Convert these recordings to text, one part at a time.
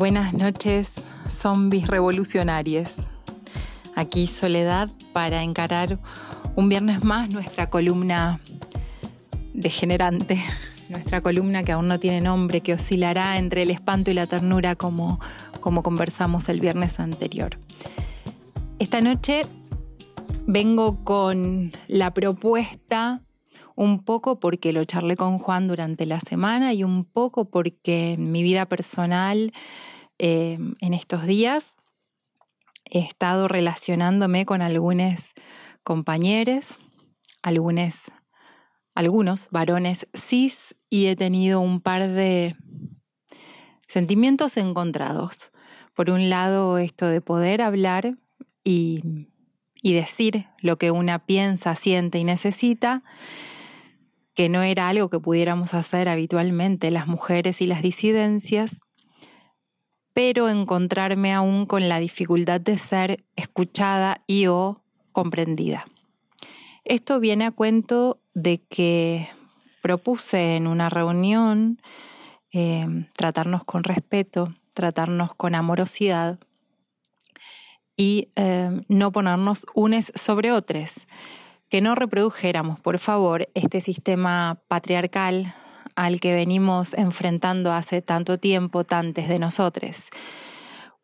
Buenas noches, zombies revolucionarios. Aquí Soledad para encarar un viernes más nuestra columna degenerante, nuestra columna que aún no tiene nombre, que oscilará entre el espanto y la ternura como, como conversamos el viernes anterior. Esta noche vengo con la propuesta un poco porque lo charlé con Juan durante la semana y un poco porque en mi vida personal eh, en estos días he estado relacionándome con algunos compañeros, algunos, algunos varones cis y he tenido un par de sentimientos encontrados. Por un lado, esto de poder hablar y, y decir lo que una piensa, siente y necesita, que no era algo que pudiéramos hacer habitualmente las mujeres y las disidencias, pero encontrarme aún con la dificultad de ser escuchada y o comprendida. Esto viene a cuento de que propuse en una reunión eh, tratarnos con respeto, tratarnos con amorosidad y eh, no ponernos unes sobre otros, que no reprodujéramos, por favor, este sistema patriarcal al que venimos enfrentando hace tanto tiempo, tantos de nosotros.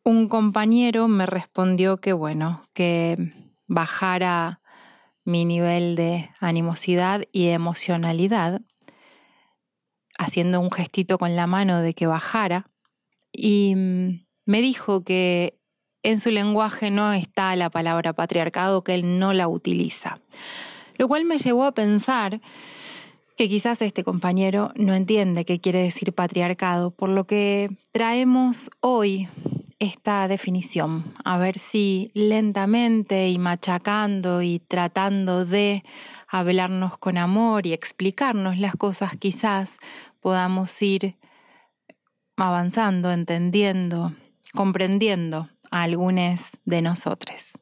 Un compañero me respondió que bueno, que bajara mi nivel de animosidad y emocionalidad, haciendo un gestito con la mano de que bajara, y mm, me dijo que en su lenguaje no está la palabra patriarcado, que él no la utiliza. Lo cual me llevó a pensar que quizás este compañero no entiende qué quiere decir patriarcado, por lo que traemos hoy esta definición, a ver si lentamente y machacando y tratando de hablarnos con amor y explicarnos las cosas, quizás podamos ir avanzando, entendiendo, comprendiendo algunos de nosotros.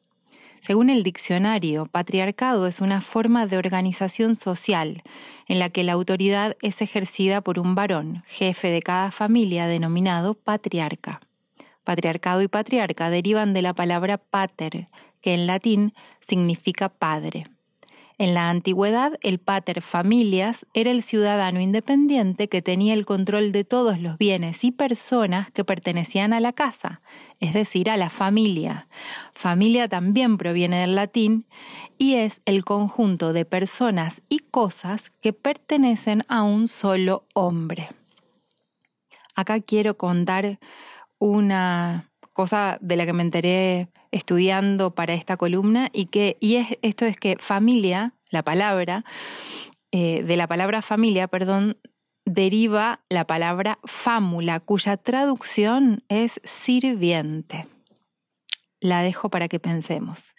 Según el diccionario, patriarcado es una forma de organización social en la que la autoridad es ejercida por un varón, jefe de cada familia denominado patriarca. Patriarcado y patriarca derivan de la palabra pater, que en latín significa padre. En la antigüedad, el pater familias era el ciudadano independiente que tenía el control de todos los bienes y personas que pertenecían a la casa, es decir, a la familia. Familia también proviene del latín y es el conjunto de personas y cosas que pertenecen a un solo hombre. Acá quiero contar una cosa de la que me enteré estudiando para esta columna y que y es, esto es que familia, la palabra, eh, de la palabra familia, perdón, deriva la palabra fámula, cuya traducción es sirviente. La dejo para que pensemos.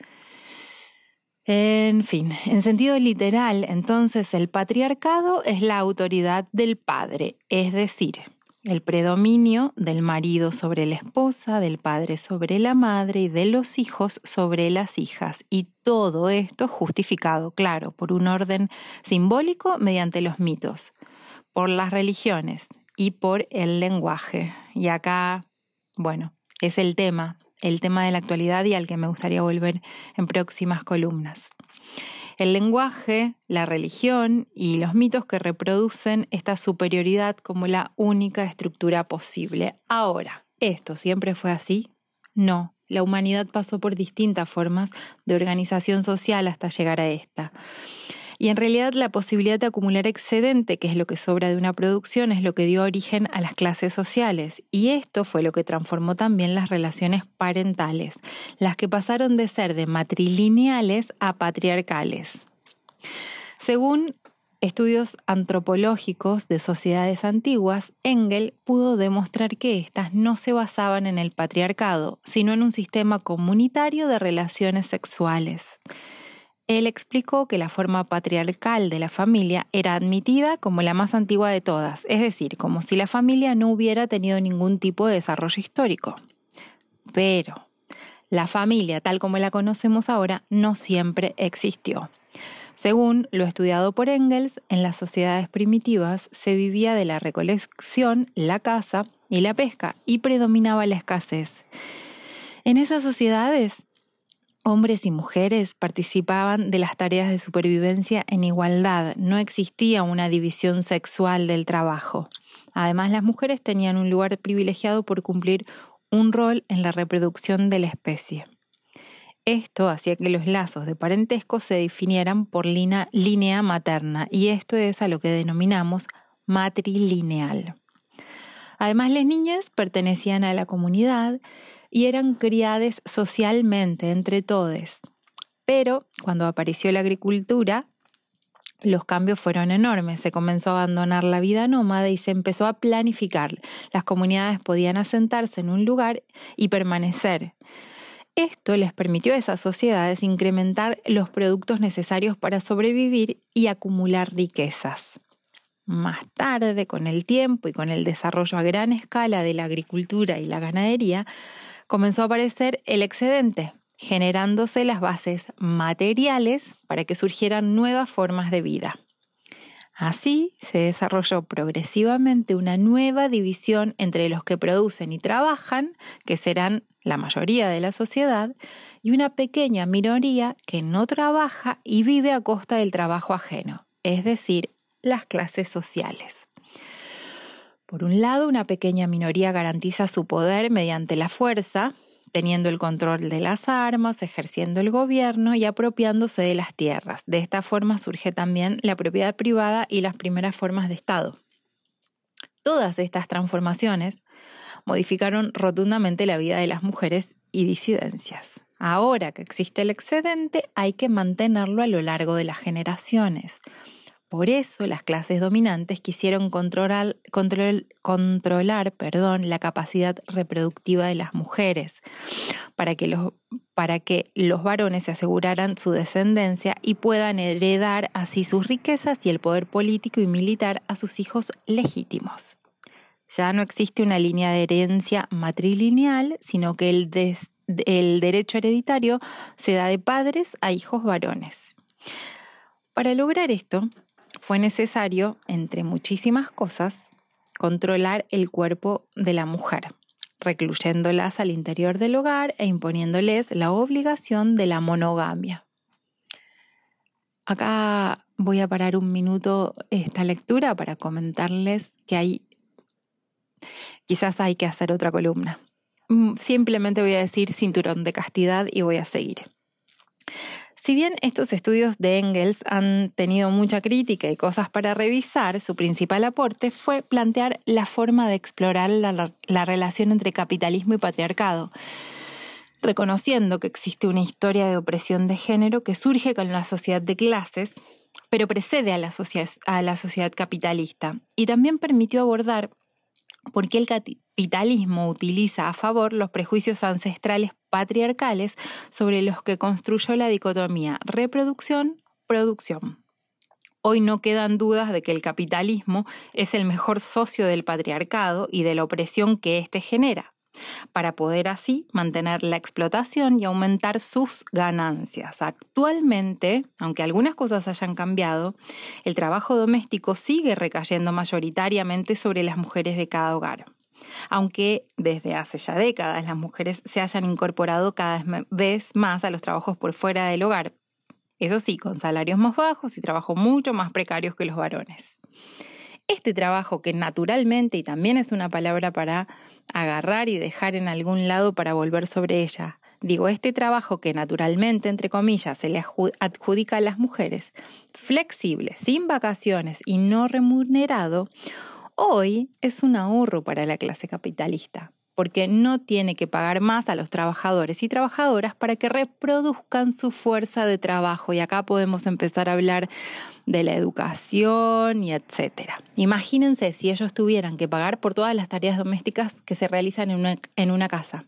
En fin, en sentido literal, entonces el patriarcado es la autoridad del padre, es decir, el predominio del marido sobre la esposa, del padre sobre la madre y de los hijos sobre las hijas. Y todo esto justificado, claro, por un orden simbólico mediante los mitos, por las religiones y por el lenguaje. Y acá, bueno, es el tema, el tema de la actualidad y al que me gustaría volver en próximas columnas el lenguaje, la religión y los mitos que reproducen esta superioridad como la única estructura posible. Ahora, ¿esto siempre fue así? No, la humanidad pasó por distintas formas de organización social hasta llegar a esta. Y en realidad la posibilidad de acumular excedente, que es lo que sobra de una producción, es lo que dio origen a las clases sociales. Y esto fue lo que transformó también las relaciones parentales, las que pasaron de ser de matrilineales a patriarcales. Según estudios antropológicos de sociedades antiguas, Engel pudo demostrar que éstas no se basaban en el patriarcado, sino en un sistema comunitario de relaciones sexuales. Él explicó que la forma patriarcal de la familia era admitida como la más antigua de todas, es decir, como si la familia no hubiera tenido ningún tipo de desarrollo histórico. Pero la familia, tal como la conocemos ahora, no siempre existió. Según lo estudiado por Engels, en las sociedades primitivas se vivía de la recolección, la caza y la pesca y predominaba la escasez. En esas sociedades, hombres y mujeres participaban de las tareas de supervivencia en igualdad, no existía una división sexual del trabajo. Además, las mujeres tenían un lugar privilegiado por cumplir un rol en la reproducción de la especie. Esto hacía que los lazos de parentesco se definieran por línea materna y esto es a lo que denominamos matrilineal. Además, las niñas pertenecían a la comunidad y eran criadas socialmente entre todos. Pero cuando apareció la agricultura, los cambios fueron enormes. Se comenzó a abandonar la vida nómada y se empezó a planificar. Las comunidades podían asentarse en un lugar y permanecer. Esto les permitió a esas sociedades incrementar los productos necesarios para sobrevivir y acumular riquezas. Más tarde, con el tiempo y con el desarrollo a gran escala de la agricultura y la ganadería, comenzó a aparecer el excedente, generándose las bases materiales para que surgieran nuevas formas de vida. Así se desarrolló progresivamente una nueva división entre los que producen y trabajan, que serán la mayoría de la sociedad, y una pequeña minoría que no trabaja y vive a costa del trabajo ajeno, es decir, las clases sociales. Por un lado, una pequeña minoría garantiza su poder mediante la fuerza, teniendo el control de las armas, ejerciendo el gobierno y apropiándose de las tierras. De esta forma surge también la propiedad privada y las primeras formas de Estado. Todas estas transformaciones modificaron rotundamente la vida de las mujeres y disidencias. Ahora que existe el excedente, hay que mantenerlo a lo largo de las generaciones. Por eso las clases dominantes quisieron controlar, controlar perdón, la capacidad reproductiva de las mujeres para que, los, para que los varones se aseguraran su descendencia y puedan heredar así sus riquezas y el poder político y militar a sus hijos legítimos. Ya no existe una línea de herencia matrilineal, sino que el, el derecho hereditario se da de padres a hijos varones. Para lograr esto, fue necesario, entre muchísimas cosas, controlar el cuerpo de la mujer, recluyéndolas al interior del hogar e imponiéndoles la obligación de la monogamia. Acá voy a parar un minuto esta lectura para comentarles que hay, quizás hay que hacer otra columna. Mm, simplemente voy a decir cinturón de castidad y voy a seguir. Si bien estos estudios de Engels han tenido mucha crítica y cosas para revisar, su principal aporte fue plantear la forma de explorar la, relación entre capitalismo y patriarcado, reconociendo que existe una historia de opresión de género que surge con la sociedad de clases, pero precede a la, sociedad capitalista, y también permitió abordar por qué el capitalismo utiliza a favor los prejuicios ancestrales patriarcales sobre los que construyó la dicotomía reproducción-producción. Hoy no quedan dudas de que el capitalismo es el mejor socio del patriarcado y de la opresión que éste genera, para poder así mantener la explotación y aumentar sus ganancias. Actualmente, aunque algunas cosas hayan cambiado, el trabajo doméstico sigue recayendo mayoritariamente sobre las mujeres de cada hogar aunque desde hace ya décadas las mujeres se hayan incorporado cada vez más a los trabajos por fuera del hogar. Eso sí, con salarios más bajos y trabajo mucho más precarios que los varones. Este trabajo que naturalmente, y también es una palabra para agarrar y dejar en algún lado para volver sobre ella, digo, este trabajo que naturalmente, entre comillas, se le adjudica a las mujeres, flexible, sin vacaciones y no remunerado, hoy es un ahorro para la clase capitalista, porque no tiene que pagar más a los trabajadores y trabajadoras para que reproduzcan su fuerza de trabajo. Y acá podemos empezar a hablar de la educación y etcétera. Imagínense si ellos tuvieran que pagar por todas las tareas domésticas que se realizan en una, casa.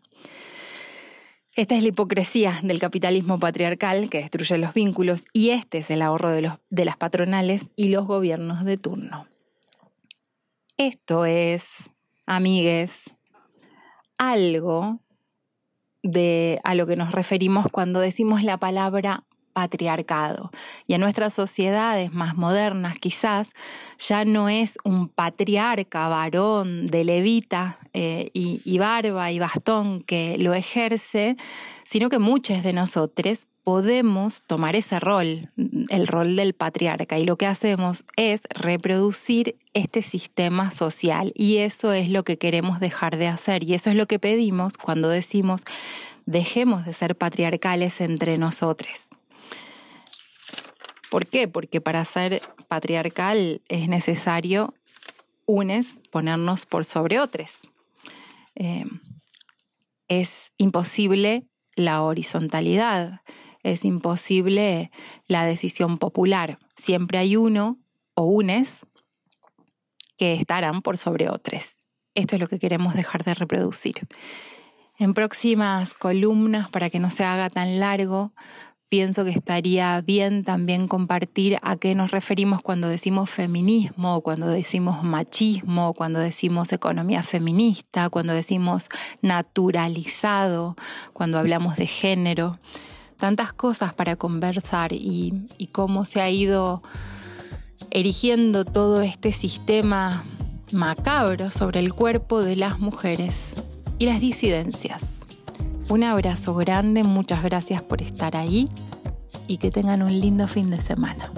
Esta es la hipocresía del capitalismo patriarcal que destruye los vínculos y este es el ahorro de, de las patronales y los gobiernos de turno. Esto es, amigues, algo de a lo que nos referimos cuando decimos la palabra patriarcado. Y en nuestras sociedades más modernas quizás ya no es un patriarca varón de levita eh, y, barba y bastón que lo ejerce, sino que muchos de nosotros podemos tomar ese rol, el rol del patriarca, y lo que hacemos es reproducir este sistema social. Y eso es lo que queremos dejar de hacer. Y eso es lo que pedimos cuando decimos dejemos de ser patriarcales entre nosotros. ¿Por qué? Porque para ser patriarcal es necesario, unes, ponernos por sobre otros. Eh, es imposible la horizontalidad es imposible la decisión popular. Siempre hay uno o unes que estarán por sobre otros. Esto es lo que queremos dejar de reproducir. En próximas columnas, para que no se haga tan largo, pienso que estaría bien también compartir a qué nos referimos cuando decimos feminismo, cuando decimos machismo, cuando decimos economía feminista, cuando decimos naturalizado, cuando hablamos de género tantas cosas para conversar y, cómo se ha ido erigiendo todo este sistema macabro sobre el cuerpo de las mujeres y las disidencias. Un abrazo grande, muchas gracias por estar ahí y que tengan un lindo fin de semana.